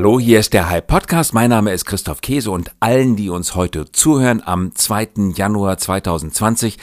Hallo, hier ist der Hype Podcast. Mein Name ist Christoph Käse und allen, die uns heute zuhören am 2. Januar 2020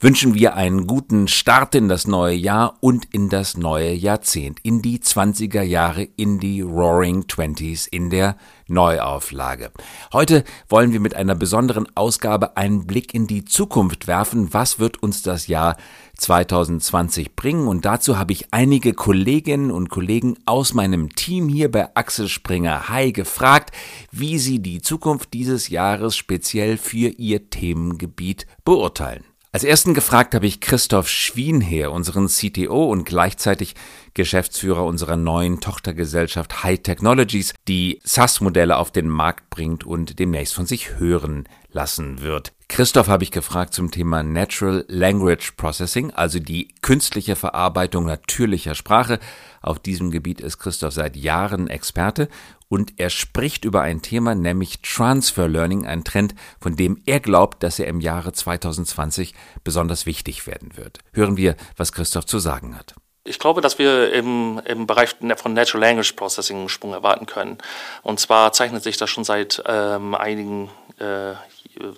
wünschen wir einen guten Start in das neue Jahr und in das neue Jahrzehnt, in die 20er Jahre, in die Roaring Twenties, in der Neuauflage. Heute wollen wir mit einer besonderen Ausgabe einen Blick in die Zukunft werfen. Was wird uns das Jahr 2020 bringen? Und dazu habe ich einige Kolleginnen und Kollegen aus meinem Team hier bei Axel Springer High gefragt, wie sie die Zukunft dieses Jahres speziell für ihr Themengebiit beurteilen. Als ersten gefragt habe ich Christoph Schwienheer, unseren CTO und gleichzeitig Geschäftsführer unserer neuen Tochtergesellschaft High Technologies, die SaaS-Modelle auf den Markt bringt und demnächst von sich hören lassen wird. Christoph habe ich gefragt zum Thema Natural Language Processing, also die künstliche Verarbeitung natürlicher Sprache. Auf diesem Gebiet ist Christoph seit Jahren Experte und er spricht über ein Thema, nämlich Transfer Learning, ein Trend, von dem er glaubt, dass er im Jahre 2020 besonders wichtig werden wird. Hören wir, was Christoph zu sagen hat. Ich glaube, dass wir im, im Bereich von Natural Language Processing einen Sprung erwarten können. Und zwar zeichnet sich das schon seit ähm, einigen äh,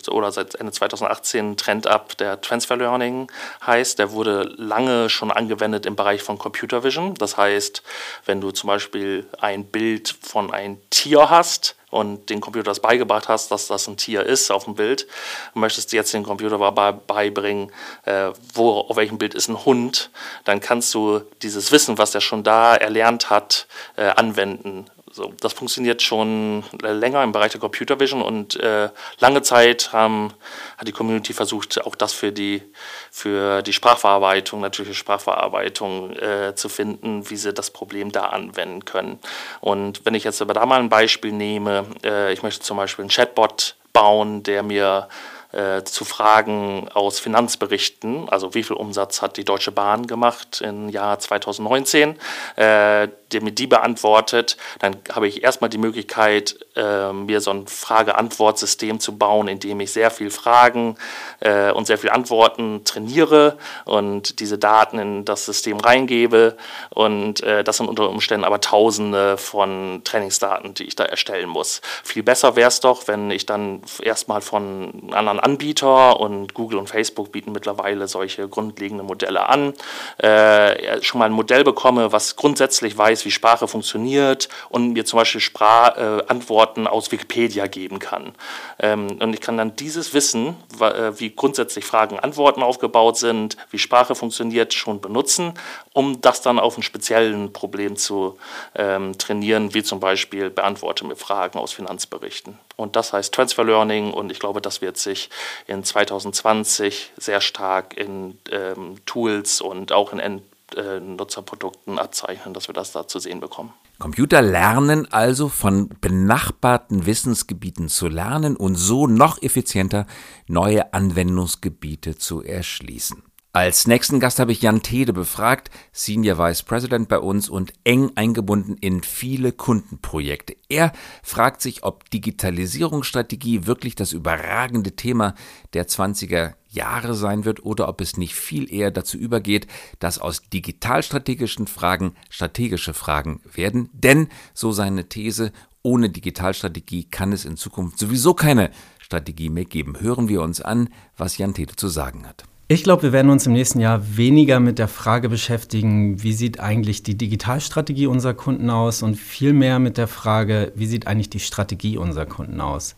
oder seit Ende 2018 Trend ab, der Transfer Learning heißt. Der wurde lange schon angewendet im Bereich von Computer Vision. Das heißt, wenn du zum Beispiel ein Bild von einem Tier hast, und den Computer das beigebracht hast, dass das ein Tier ist auf dem Bild, möchtest du jetzt den Computer beibringen, äh, wo, auf welchem Bild ist ein Hund, dann kannst du dieses Wissen, was er schon da erlernt hat, äh, anwenden so, das funktioniert schon länger im Bereich der Computer Vision und äh, lange Zeit haben, hat die Community versucht, auch das für die, für die Sprachverarbeitung, natürliche Sprachverarbeitung äh, zu finden, wie sie das Problem da anwenden können. Und wenn ich jetzt aber da mal ein Beispiel nehme, äh, ich möchte zum Beispiel einen Chatbot bauen, der mir äh, zu Fragen aus Finanzberichten, also wie viel Umsatz hat die Deutsche Bahn gemacht im Jahr 2019, äh, der mir die beantwortet, dann habe ich erstmal die Möglichkeit, äh, mir so ein Frage-Antwort-System zu bauen, in dem ich sehr viel Fragen äh, und sehr viel Antworten trainiere und diese Daten in das System reingebe. Und äh, das sind unter Umständen aber Tausende von Trainingsdaten, die ich da erstellen muss. Viel besser wäre es doch, wenn ich dann erstmal von anderen Anbieter und Google und Facebook bieten mittlerweile solche grundlegenden Modelle an, äh, schon mal ein Modell bekomme, was grundsätzlich weiß, weiß, wie Sprache funktioniert und mir zum Beispiel Sprach, äh, Antworten aus Wikipedia geben kann. Ähm, und ich kann dann dieses Wissen, äh, wie grundsätzlich Fragen, Antworten aufgebaut sind, wie Sprache funktioniert, schon benutzen, um das dann auf ein speziellen Problem zu ähm, trainieren, wie zum Beispiel beantworte mir Fragen aus Finanzberichten. Und das heißt Transfer Learning und ich glaube, das wird sich in 2020 sehr stark in ähm, Tools und auch in End äh, Nutzerprodukten abzeichnen, dass wir das da zu sehen bekommen. Computer lernen also von benachbarten Wissensgebieten zu lernen und so noch effizienter neue Anwendungsgebiete zu erschließen. Als nächsten Gast habe ich Jan Tede befragt, Senior Vice President bei uns und eng eingebunden in viele Kundenprojekte. Er fragt sich, ob Digitalisierungsstrategie wirklich das überragende Thema der 20er Jahre sein wird oder ob es nicht viel eher dazu übergeht, dass aus digitalstrategischen Fragen strategische Fragen werden. Denn, so seine These, ohne Digitalstrategie kann es in Zukunft sowieso keine Strategie mehr geben. Hören wir uns an, was Jan Tede zu sagen hat. Ich glaube, wir werden uns im nächsten Jahr weniger mit der Frage beschäftigen, wie sieht eigentlich die Digitalstrategie unserer Kunden aus und viel mehr mit der Frage, wie sieht eigentlich die Strategie unserer Kunden aus.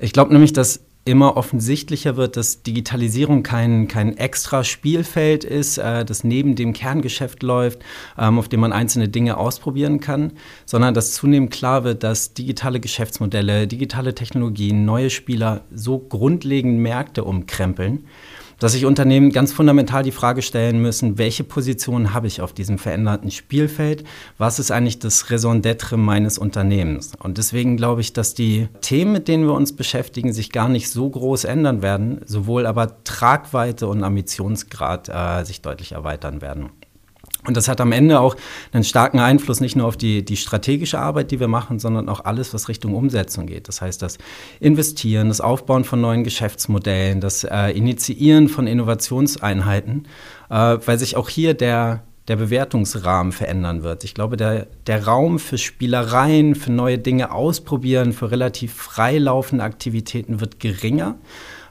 Ich glaube nämlich, dass immer offensichtlicher wird, dass Digitalisierung kein, kein extra Spielfeld ist, äh, das neben dem Kerngeschäft läuft, ähm, auf dem man einzelne Dinge ausprobieren kann, sondern dass zunehmend klar wird, dass digitale Geschäftsmodelle, digitale Technologien, neue Spieler so grundlegend Märkte umkrempeln dass sich Unternehmen ganz fundamental die Frage stellen müssen, welche Position habe ich auf diesem veränderten Spielfeld? Was ist eigentlich das Raison d'être meines Unternehmens? Und deswegen glaube ich, dass die Themen, mit denen wir uns beschäftigen, sich gar nicht so groß ändern werden, sowohl aber Tragweite und Ambitionsgrad äh, sich deutlich erweitern werden. Und das hat am Ende auch einen starken Einfluss nicht nur auf die, die strategische Arbeit, die wir machen, sondern auch alles, was Richtung Umsetzung geht. Das heißt, das Investieren, das Aufbauen von neuen Geschäftsmodellen, das äh, Initiieren von Innovationseinheiten, äh, weil sich auch hier der der Bewertungsrahmen verändern wird. Ich glaube, der, der Raum für Spielereien, für neue Dinge ausprobieren, für relativ freilaufende Aktivitäten wird geringer.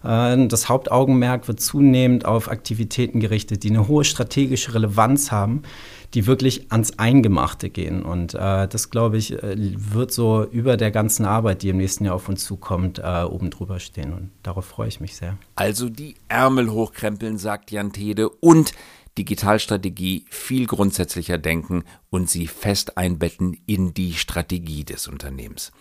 Äh, das Hauptaugenmerk wird zunehmend auf Aktivitäten gerichtet, die eine hohe strategische Relevanz haben, die wirklich ans Eingemachte gehen. Und äh, das, glaube ich, äh, wird so über der ganzen Arbeit, die im nächsten Jahr auf uns zukommt, oben drüber stehen. Und darauf freue ich mich sehr. Also die Ärmel hochkrempeln, sagt Jan Tede, und Digitalstrategie viel grundsätzlicher denken und sie fest einbetten in die Strategie des Unternehmens.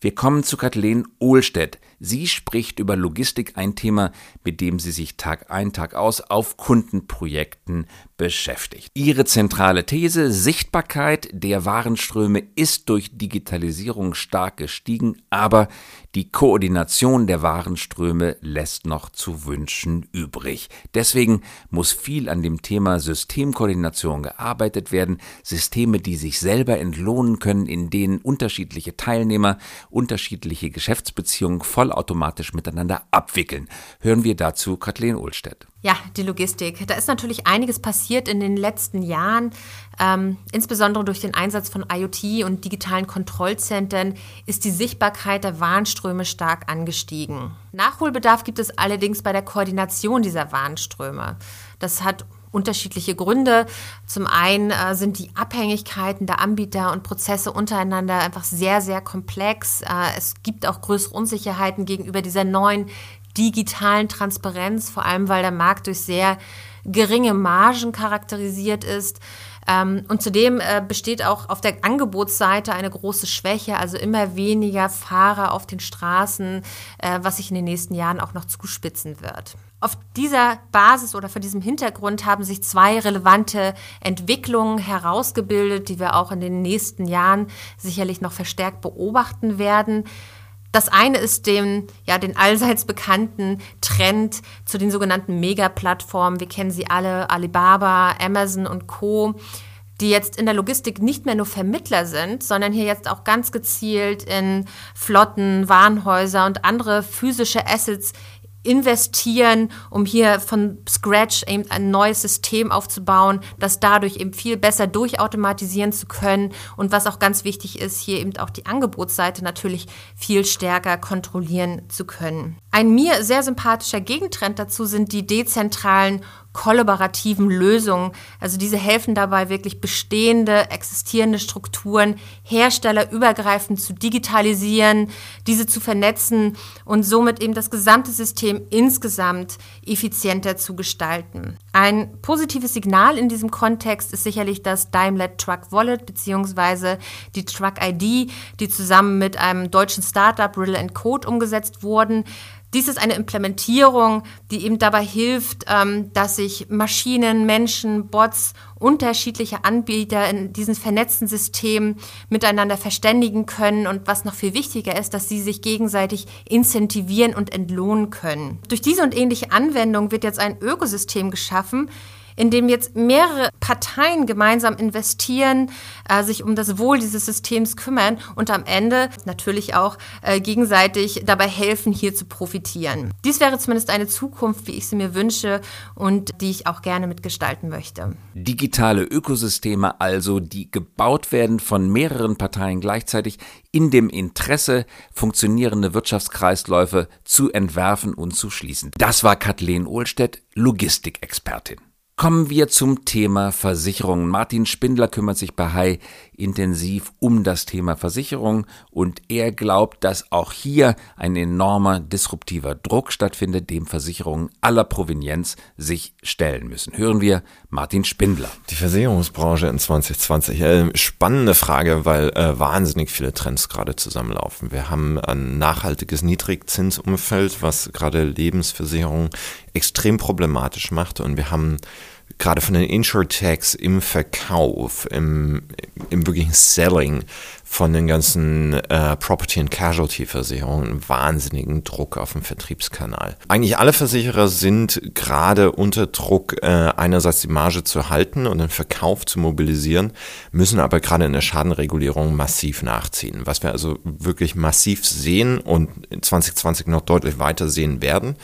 Wir kommen zu Kathleen Ohlstedt. Sie spricht über Logistik, ein Thema, mit dem sie sich Tag ein, Tag aus auf Kundenprojekten beschäftigt. Ihre zentrale These, Sichtbarkeit der Warenströme ist durch Digitalisierung stark gestiegen, aber die Koordination der Warenströme lässt noch zu wünschen übrig. Deswegen muss viel an dem Thema Systemkoordination gearbeitet werden, Systeme, die sich selber entlohnen können, in denen unterschiedliche Teilnehmer unterschiedliche Geschäftsbeziehungen vollautomatisch miteinander abwickeln. Hören wir dazu Kathleen Ohlstedt. Ja, die Logistik. Da ist natürlich einiges passiert in den letzten Jahren. Ähm, insbesondere durch den Einsatz von IoT und digitalen Kontrollzentren ist die Sichtbarkeit der Warenströme stark angestiegen. Nachholbedarf gibt es allerdings bei der Koordination dieser Warenströme. Das hat unterschiedliche Gründe. Zum einen äh, sind die Abhängigkeiten der Anbieter und Prozesse untereinander einfach sehr, sehr komplex. Äh, es gibt auch größere Unsicherheiten gegenüber dieser neuen digitalen Transparenz, vor allem weil der Markt durch sehr geringe Margen charakterisiert ist. Ähm, und zudem äh, besteht auch auf der Angebotsseite eine große Schwäche, also immer weniger Fahrer auf den Straßen, äh, was sich in den nächsten Jahren auch noch zuspitzen wird. Auf dieser Basis oder vor diesem Hintergrund haben sich zwei relevante Entwicklungen herausgebildet, die wir auch in den nächsten Jahren sicherlich noch verstärkt beobachten werden. Das eine ist den, ja, den allseits bekannten Trend zu den sogenannten Mega-Plattformen. Wir kennen sie alle, Alibaba, Amazon und Co., die jetzt in der Logistik nicht mehr nur Vermittler sind, sondern hier jetzt auch ganz gezielt in Flotten, Warenhäuser und andere physische Assets investieren, um hier von Scratch eben ein neues System aufzubauen, das dadurch eben viel besser durchautomatisieren zu können und was auch ganz wichtig ist, hier eben auch die Angebotsseite natürlich viel stärker kontrollieren zu können. Ein mir sehr sympathischer Gegentrend dazu sind die dezentralen kollaborativen Lösungen. Also diese helfen dabei, wirklich bestehende, existierende Strukturen herstellerübergreifend zu digitalisieren, diese zu vernetzen und somit eben das gesamte System insgesamt effizienter zu gestalten. Ein positives Signal in diesem Kontext ist sicherlich das Daimler Truck Wallet bzw. die Truck ID, die zusammen mit einem deutschen Startup Riddle Code umgesetzt wurden. Dies ist eine Implementierung, die eben dabei hilft, ähm, dass sich Maschinen, Menschen, Bots, unterschiedliche Anbieter in diesen vernetzten Systemen miteinander verständigen können und was noch viel wichtiger ist, dass sie sich gegenseitig incentivieren und entlohnen können. Durch diese und ähnliche Anwendungen wird jetzt ein Ökosystem geschaffen, in dem jetzt mehrere Parteien gemeinsam investieren, äh, sich um das Wohl dieses Systems kümmern und am Ende natürlich auch äh, gegenseitig dabei helfen, hier zu profitieren. Dies wäre zumindest eine Zukunft, wie ich sie mir wünsche und die ich auch gerne mitgestalten möchte. Digitale Ökosysteme also, die gebaut werden von mehreren Parteien gleichzeitig in dem Interesse, funktionierende Wirtschaftskreisläufe zu entwerfen und zu schließen. Das war Kathleen Ohlstedt, Logistikexpertin. Kommen wir zum Thema Versicherungen. Martin Spindler kümmert sich bei Hai intensiv um das Thema Versicherung und er glaubt, dass auch hier ein enormer disruptiver Druck stattfindet, dem Versicherungen aller Provenienz sich stellen müssen. Hören wir Martin Spindler. Die Versicherungsbranche in 2020. Äh, spannende Frage, weil äh, wahnsinnig viele Trends gerade zusammenlaufen. Wir haben ein nachhaltiges Niedrigzinsumfeld, was gerade Lebensversicherungen extrem problematisch macht und wir haben gerade von den Insurtechs im Verkauf, im, im wirklichen Selling von den ganzen äh, Property and Casualty Versicherungen einen wahnsinnigen Druck auf den Vertriebskanal. Eigentlich alle Versicherer sind gerade unter Druck, äh, einerseits die Marge zu halten und den Verkauf zu mobilisieren, müssen aber gerade in der Schadenregulierung massiv nachziehen. Was wir also wirklich massiv sehen und in 2020 noch deutlich weiter sehen werden,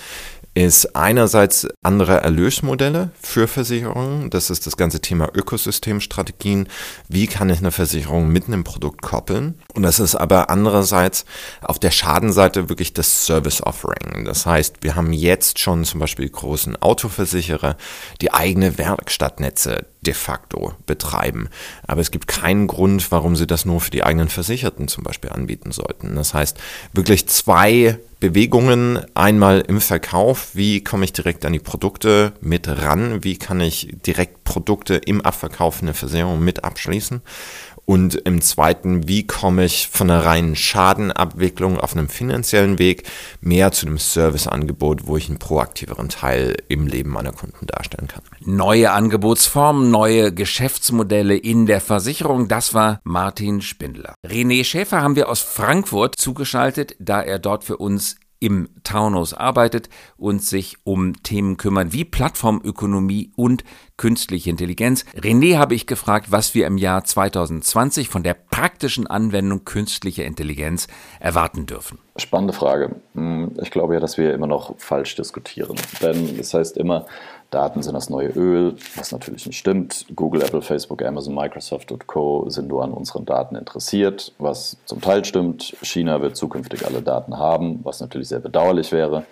ist einerseits andere Erlösmodelle für Versicherungen. Das ist das ganze Thema Ökosystemstrategien. Wie kann ich eine Versicherung mit einem Produkt koppeln? Und das ist aber andererseits auf der Schadenseite wirklich das Service Offering. Das heißt, wir haben jetzt schon zum Beispiel großen Autoversicherer, die eigene Werkstattnetze de facto betreiben. Aber es gibt keinen Grund, warum sie das nur für die eigenen Versicherten zum Beispiel anbieten sollten. Das heißt, wirklich zwei Bewegungen. Einmal im Verkauf, wie komme ich direkt an die Produkte mit ran? Wie kann ich direkt Produkte im Abverkauf in der Versicherung mit abschließen? Und im zweiten, wie komme ich von einer reinen Schadenabwicklung auf einem finanziellen Weg mehr zu einem Serviceangebot, wo ich einen proaktiveren Teil im Leben meiner Kunden darstellen kann. Neue Angebotsformen, neue Geschäftsmodelle in der Versicherung, das war Martin Spindler. René Schäfer haben wir aus Frankfurt zugeschaltet, da er dort für uns im Taunus arbeitet und sich um Themen kümmern wie Plattformökonomie und künstliche Intelligenz. René habe ich gefragt, was wir im Jahr 2020 von der praktischen Anwendung künstlicher Intelligenz erwarten dürfen. Spannende Frage. Hm, ich glaube ja, dass wir immer noch falsch diskutieren. Denn es heißt immer, Daten sind das neue Öl, was natürlich nicht stimmt. Google, Apple, Facebook, Amazon, Microsoft und Co. sind nur an unseren Daten interessiert, was zum Teil stimmt. China wird zukünftig alle Daten haben, was natürlich sehr bedauerlich wäre.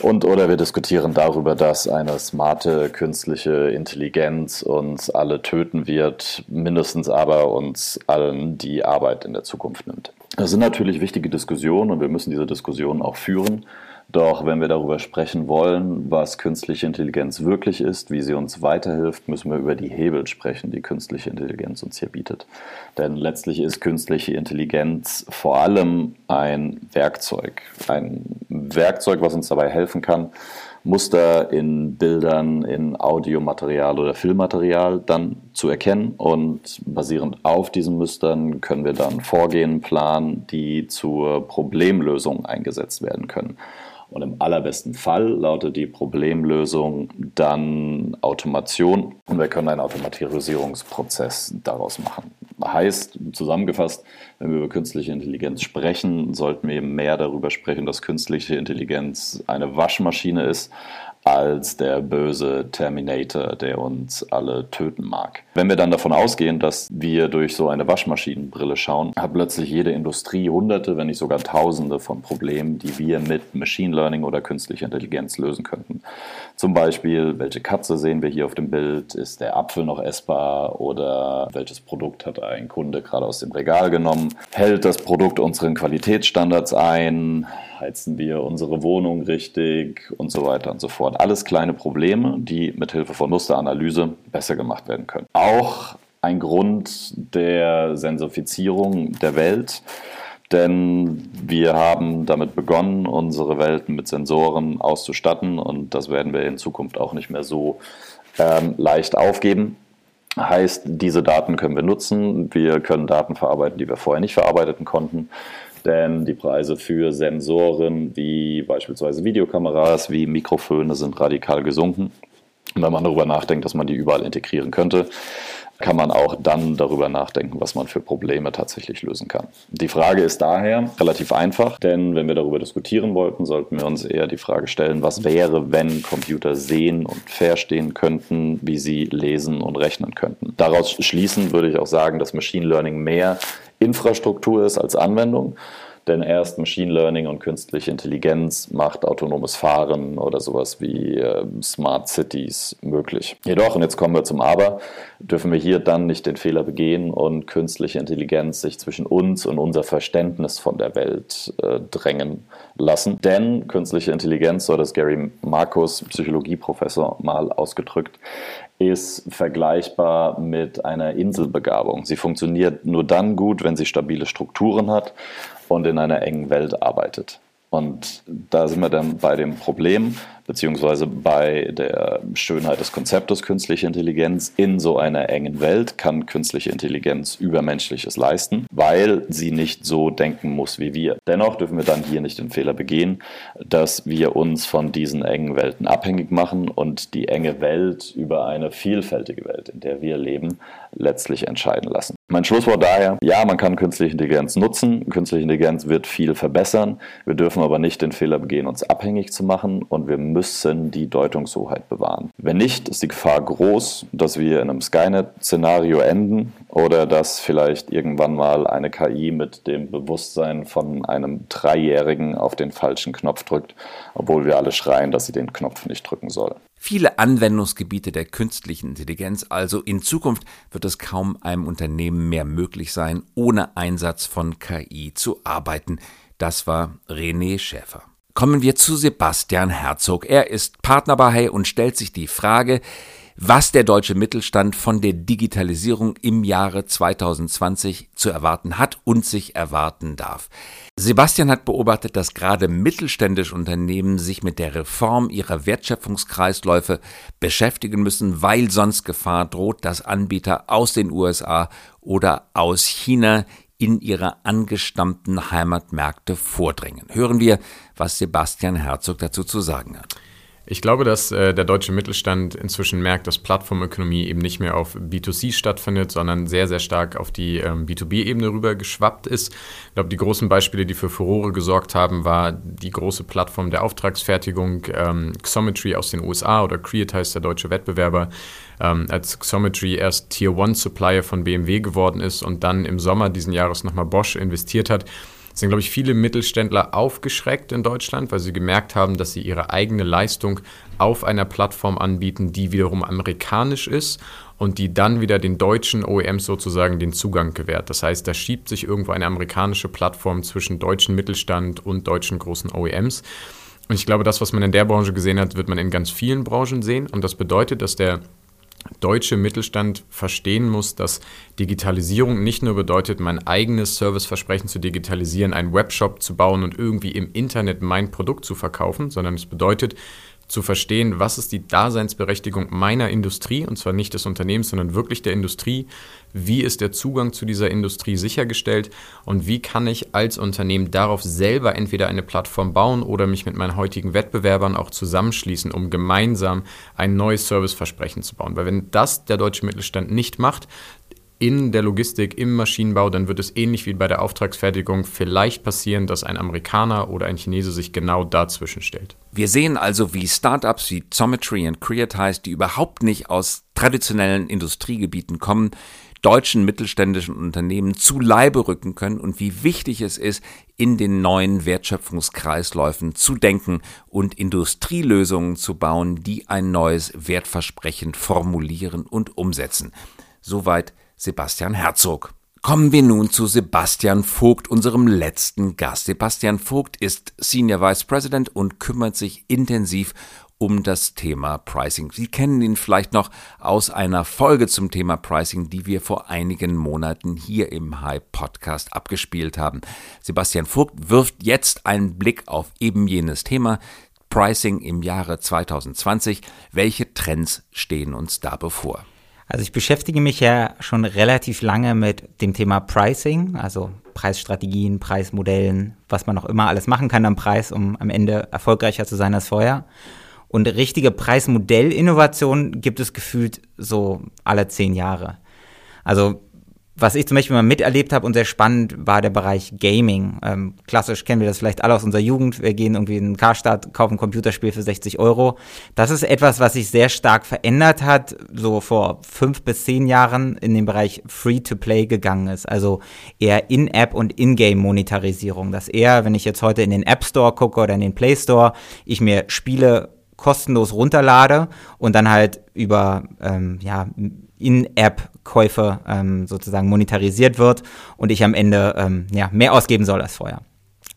Und oder wir diskutieren darüber, dass eine smarte künstliche Intelligenz uns alle töten wird, mindestens aber uns allen die Arbeit in der Zukunft nimmt. Das sind natürlich wichtige Diskussionen und wir müssen diese Diskussionen auch führen. Doch wenn wir darüber sprechen wollen, was künstliche Intelligenz wirklich ist, wie sie uns weiterhilft, müssen wir über die Hebel sprechen, die künstliche Intelligenz uns hier bietet. Denn letztlich ist künstliche Intelligenz vor allem ein Werkzeug. Ein Werkzeug, was uns dabei helfen kann, Muster in Bildern, in Audiomaterial oder Filmmaterial dann zu erkennen. Und basierend auf diesen Mustern können wir dann Vorgehen planen, die zur Problemlösung eingesetzt werden können. Und im allerbesten Fall lautet die Problemlösung dann Automation und wir können einen Automatisierungsprozess daraus machen. Heißt, zusammengefasst, wenn wir über künstliche Intelligenz sprechen, sollten wir mehr darüber sprechen, dass künstliche Intelligenz eine Waschmaschine ist, als der böse Terminator, der uns alle töten mag. Wenn wir dann davon ausgehen, dass wir durch so eine Waschmaschinenbrille schauen, hat plötzlich jede Industrie hunderte, wenn nicht sogar tausende von Problemen, die wir mit Machine Learning oder künstlicher Intelligenz lösen könnten. Zum Beispiel, welche Katze sehen wir hier auf dem Bild? Ist der Apfel noch essbar? Oder welches Produkt hat ein Kunde gerade aus dem Regal genommen? Hält das Produkt unseren Qualitätsstandards ein? heizen wir unsere Wohnung richtig und so weiter und so fort. Alles kleine Probleme, die mit Hilfe von Musteranalyse besser gemacht werden können. Auch ein Grund der Sensifizierung der Welt, denn wir haben damit begonnen, unsere Welten mit Sensoren auszustatten und das werden wir in Zukunft auch nicht mehr so ähm, leicht aufgeben. Heißt, diese Daten können wir nutzen. Wir können Daten verarbeiten, die wir vorher nicht verarbeiten konnten denn die Preise für Sensoren wie beispielsweise Videokameras, wie Mikrofone sind radikal gesunken. Und wenn man darüber nachdenkt, dass man die überall integrieren könnte, kann man auch dann darüber nachdenken, was man für Probleme tatsächlich lösen kann. Die Frage ist daher relativ einfach, denn wenn wir darüber diskutieren wollten, sollten wir uns eher die Frage stellen, was wäre, wenn Computer sehen und verstehen könnten, wie sie lesen und rechnen könnten. Daraus schließen würde ich auch sagen, dass Machine Learning mehr Infrastruktur ist als Anwendung. Denn erst Machine Learning und künstliche Intelligenz macht autonomes Fahren oder sowas wie äh, Smart Cities möglich. Jedoch, und jetzt kommen wir zum Aber, dürfen wir hier dann nicht den Fehler begehen und künstliche Intelligenz sich zwischen uns und unser Verständnis von der Welt äh, drängen lassen. Denn künstliche Intelligenz, so hat es Gary Markus, Psychologieprofessor, mal ausgedrückt, ist vergleichbar mit einer Inselbegabung. Sie funktioniert nur dann gut, wenn sie stabile Strukturen hat und in einer engen Welt arbeitet. Und da sind wir dann bei dem Problem, beziehungsweise bei der Schönheit des Konzeptes künstliche Intelligenz. In so einer engen Welt kann künstliche Intelligenz Übermenschliches leisten, weil sie nicht so denken muss wie wir. Dennoch dürfen wir dann hier nicht den Fehler begehen, dass wir uns von diesen engen Welten abhängig machen und die enge Welt über eine vielfältige Welt, in der wir leben, letztlich entscheiden lassen. Mein Schlusswort daher, ja, man kann künstliche Intelligenz nutzen. Künstliche Intelligenz wird viel verbessern. Wir dürfen aber nicht den Fehler begehen, uns abhängig zu machen und wir müssen die Deutungshoheit bewahren. Wenn nicht, ist die Gefahr groß, dass wir in einem Skynet-Szenario enden oder dass vielleicht irgendwann mal eine KI mit dem Bewusstsein von einem Dreijährigen auf den falschen Knopf drückt, obwohl wir alle schreien, dass sie den Knopf nicht drücken soll. Viele Anwendungsgebiete der künstlichen Intelligenz, also in Zukunft wird es kaum einem Unternehmen mehr möglich sein, ohne Einsatz von KI zu arbeiten. Das war René Schäfer. Kommen wir zu Sebastian Herzog. Er ist Partner bei Hey und stellt sich die Frage, was der deutsche Mittelstand von der Digitalisierung im Jahre 2020 zu erwarten hat und sich erwarten darf. Sebastian hat beobachtet, dass gerade mittelständische Unternehmen sich mit der Reform ihrer Wertschöpfungskreisläufe beschäftigen müssen, weil sonst Gefahr droht, dass Anbieter aus den USA oder aus China in ihre angestammten Heimatmärkte vordringen. Hören wir, was Sebastian Herzog dazu zu sagen hat. Ich glaube, dass äh, der deutsche Mittelstand inzwischen merkt, dass Plattformökonomie eben nicht mehr auf B2C stattfindet, sondern sehr, sehr stark auf die ähm, B2B-Ebene rüber geschwappt ist. Ich glaube, die großen Beispiele, die für Furore gesorgt haben, war die große Plattform der Auftragsfertigung ähm, Xometry aus den USA oder Create heißt der deutsche Wettbewerber, ähm, als Xometry erst Tier One Supplier von BMW geworden ist und dann im Sommer diesen Jahres nochmal Bosch investiert hat sind, glaube ich, viele Mittelständler aufgeschreckt in Deutschland, weil sie gemerkt haben, dass sie ihre eigene Leistung auf einer Plattform anbieten, die wiederum amerikanisch ist und die dann wieder den deutschen OEMs sozusagen den Zugang gewährt. Das heißt, da schiebt sich irgendwo eine amerikanische Plattform zwischen deutschen Mittelstand und deutschen großen OEMs. Und ich glaube, das, was man in der Branche gesehen hat, wird man in ganz vielen Branchen sehen. Und das bedeutet, dass der deutsche Mittelstand verstehen muss, dass Digitalisierung nicht nur bedeutet, mein eigenes Serviceversprechen zu digitalisieren, einen Webshop zu bauen und irgendwie im Internet mein Produkt zu verkaufen, sondern es bedeutet, zu verstehen, was ist die Daseinsberechtigung meiner Industrie, und zwar nicht des Unternehmens, sondern wirklich der Industrie, wie ist der Zugang zu dieser Industrie sichergestellt und wie kann ich als Unternehmen darauf selber entweder eine Plattform bauen oder mich mit meinen heutigen Wettbewerbern auch zusammenschließen, um gemeinsam ein neues Serviceversprechen zu bauen. Weil wenn das der deutsche Mittelstand nicht macht, in der Logistik, im Maschinenbau, dann wird es ähnlich wie bei der Auftragsfertigung vielleicht passieren, dass ein Amerikaner oder ein Chinese sich genau dazwischen stellt. Wir sehen also, wie Startups wie Zometry und Creatize, die überhaupt nicht aus traditionellen Industriegebieten kommen, deutschen mittelständischen Unternehmen zu Leibe rücken können und wie wichtig es ist, in den neuen Wertschöpfungskreisläufen zu denken und Industrielösungen zu bauen, die ein neues Wertversprechen formulieren und umsetzen. Soweit Sebastian Herzog. Kommen wir nun zu Sebastian Vogt, unserem letzten Gast. Sebastian Vogt ist Senior Vice President und kümmert sich intensiv um das Thema Pricing. Sie kennen ihn vielleicht noch aus einer Folge zum Thema Pricing, die wir vor einigen Monaten hier im High Podcast abgespielt haben. Sebastian Vogt wirft jetzt einen Blick auf eben jenes Thema. Pricing im Jahre 2020. Welche Trends stehen uns da bevor? Also ich beschäftige mich ja schon relativ lange mit dem Thema Pricing, also Preisstrategien, Preismodellen, was man auch immer alles machen kann am Preis, um am Ende erfolgreicher zu sein als vorher. Und richtige Preismodellinnovation gibt es gefühlt so alle zehn Jahre. Also was ich zum Beispiel mal miterlebt habe und sehr spannend war der Bereich Gaming. Ähm, klassisch kennen wir das vielleicht alle aus unserer Jugend. Wir gehen irgendwie in den Karstadt, kaufen ein Computerspiel für 60 Euro. Das ist etwas, was sich sehr stark verändert hat, so vor fünf bis zehn Jahren in den Bereich Free-to-Play gegangen ist. Also eher In-App und In-Game-Monetarisierung. Dass eher, wenn ich jetzt heute in den App Store gucke oder in den Play Store, ich mir Spiele kostenlos runterlade und dann halt über ähm, ja, In-App-Käufe ähm, sozusagen monetarisiert wird und ich am Ende ähm, ja, mehr ausgeben soll als vorher.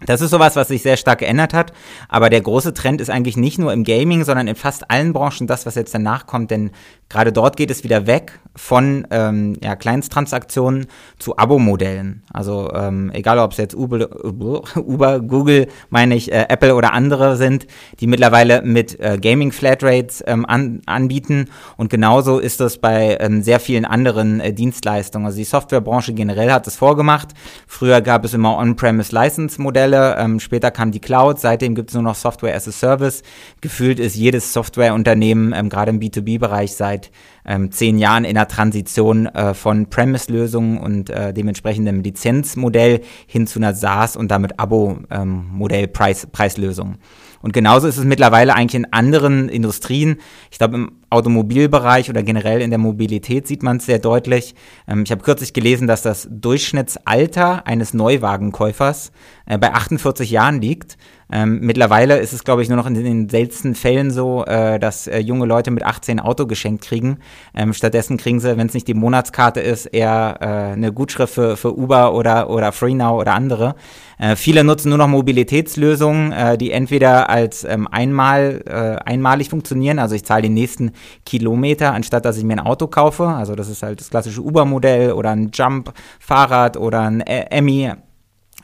Das ist sowas, was sich sehr stark geändert hat. Aber der große Trend ist eigentlich nicht nur im Gaming, sondern in fast allen Branchen das, was jetzt danach kommt. Denn gerade dort geht es wieder weg von ähm, ja, Kleinsttransaktionen zu Abo-Modellen. Also ähm, egal, ob es jetzt Uber, Uber Google, meine ich, äh, Apple oder andere sind, die mittlerweile mit äh, Gaming-Flatrates ähm, an, anbieten. Und genauso ist es bei ähm, sehr vielen anderen äh, Dienstleistungen. Also die Softwarebranche generell hat es vorgemacht. Früher gab es immer On-Premise-License-Modelle Modelle. Ähm, später kam die Cloud, seitdem gibt es nur noch Software as a Service. Gefühlt ist jedes Softwareunternehmen, ähm, gerade im B2B-Bereich, seit ähm, zehn Jahren in der Transition äh, von Premise-Lösungen und äh, dementsprechendem Lizenzmodell hin zu einer SaaS- und damit Abo-Modell-Preislösung. Ähm, und genauso ist es mittlerweile eigentlich in anderen Industrien. Ich glaube, im Automobilbereich oder generell in der Mobilität sieht man es sehr deutlich. Ähm, ich habe kürzlich gelesen, dass das Durchschnittsalter eines Neuwagenkäufers äh, bei 48 Jahren liegt. Ähm, mittlerweile ist es, glaube ich, nur noch in den seltensten Fällen so, äh, dass äh, junge Leute mit 18 Auto geschenkt kriegen. Ähm, stattdessen kriegen sie, wenn es nicht die Monatskarte ist, eher äh, eine Gutschrift für, für Uber oder, oder FreeNow oder andere. Äh, viele nutzen nur noch Mobilitätslösungen, äh, die entweder als ähm, einmal, einmalig funktionieren, also ich zahle den nächsten Kilometer, anstatt dass ich mir ein Auto kaufe. Also das ist halt das klassische Uber-Modell oder ein Jump-Fahrrad oder ein Emmy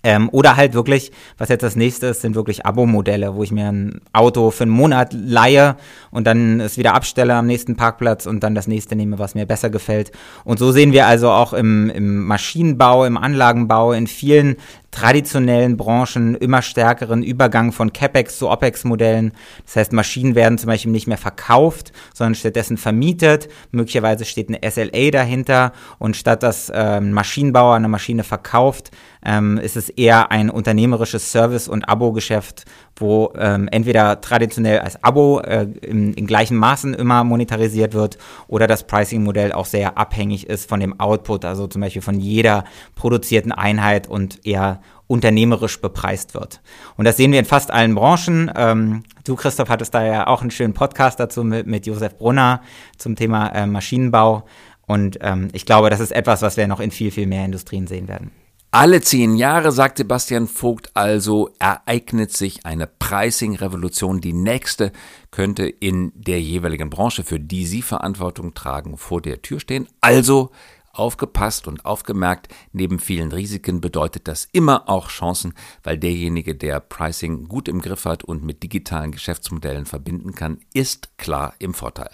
ähm, oder halt wirklich, was jetzt das nächste ist, sind wirklich Abo-Modelle, wo ich mir ein Auto für einen Monat leihe und dann es wieder abstelle am nächsten Parkplatz und dann das nächste nehme, was mir besser gefällt. Und so sehen wir also auch im, im Maschinenbau, im Anlagenbau, in vielen traditionellen Branchen immer stärkeren Übergang von CapEx zu OpEx-Modellen. Das heißt, Maschinen werden zum Beispiel nicht mehr verkauft, sondern stattdessen vermietet. Möglicherweise steht eine SLA dahinter und statt dass äh, ein Maschinenbauer eine Maschine verkauft, ähm, ist es eher ein unternehmerisches Service- und Abo-Geschäft, wo ähm, entweder traditionell als Abo äh, in, in gleichen Maßen immer monetarisiert wird oder das Pricing-Modell auch sehr abhängig ist von dem Output, also zum Beispiel von jeder produzierten Einheit und eher unternehmerisch bepreist wird. Und das sehen wir in fast allen Branchen. Ähm, du, Christoph, hattest da ja auch einen schönen Podcast dazu mit, mit Josef Brunner zum Thema äh, Maschinenbau. Und ähm, ich glaube, das ist etwas, was wir noch in viel, viel mehr Industrien sehen werden. Alle zehn Jahre, sagt Sebastian Vogt also, ereignet sich eine Pricing-Revolution. Die nächste könnte in der jeweiligen Branche, für die Sie Verantwortung tragen, vor der Tür stehen. Also Aufgepasst und aufgemerkt, neben vielen Risiken bedeutet das immer auch Chancen, weil derjenige, der Pricing gut im Griff hat und mit digitalen Geschäftsmodellen verbinden kann, ist klar im Vorteil.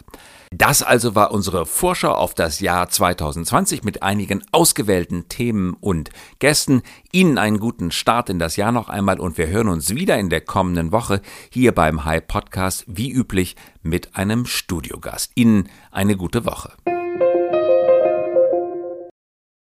Das also war unsere Vorschau auf das Jahr 2020 mit einigen ausgewählten Themen und Gästen. Ihnen einen guten Start in das Jahr noch einmal und wir hören uns wieder in der kommenden Woche hier beim High Podcast, wie üblich mit einem Studiogast. Ihnen eine gute Woche.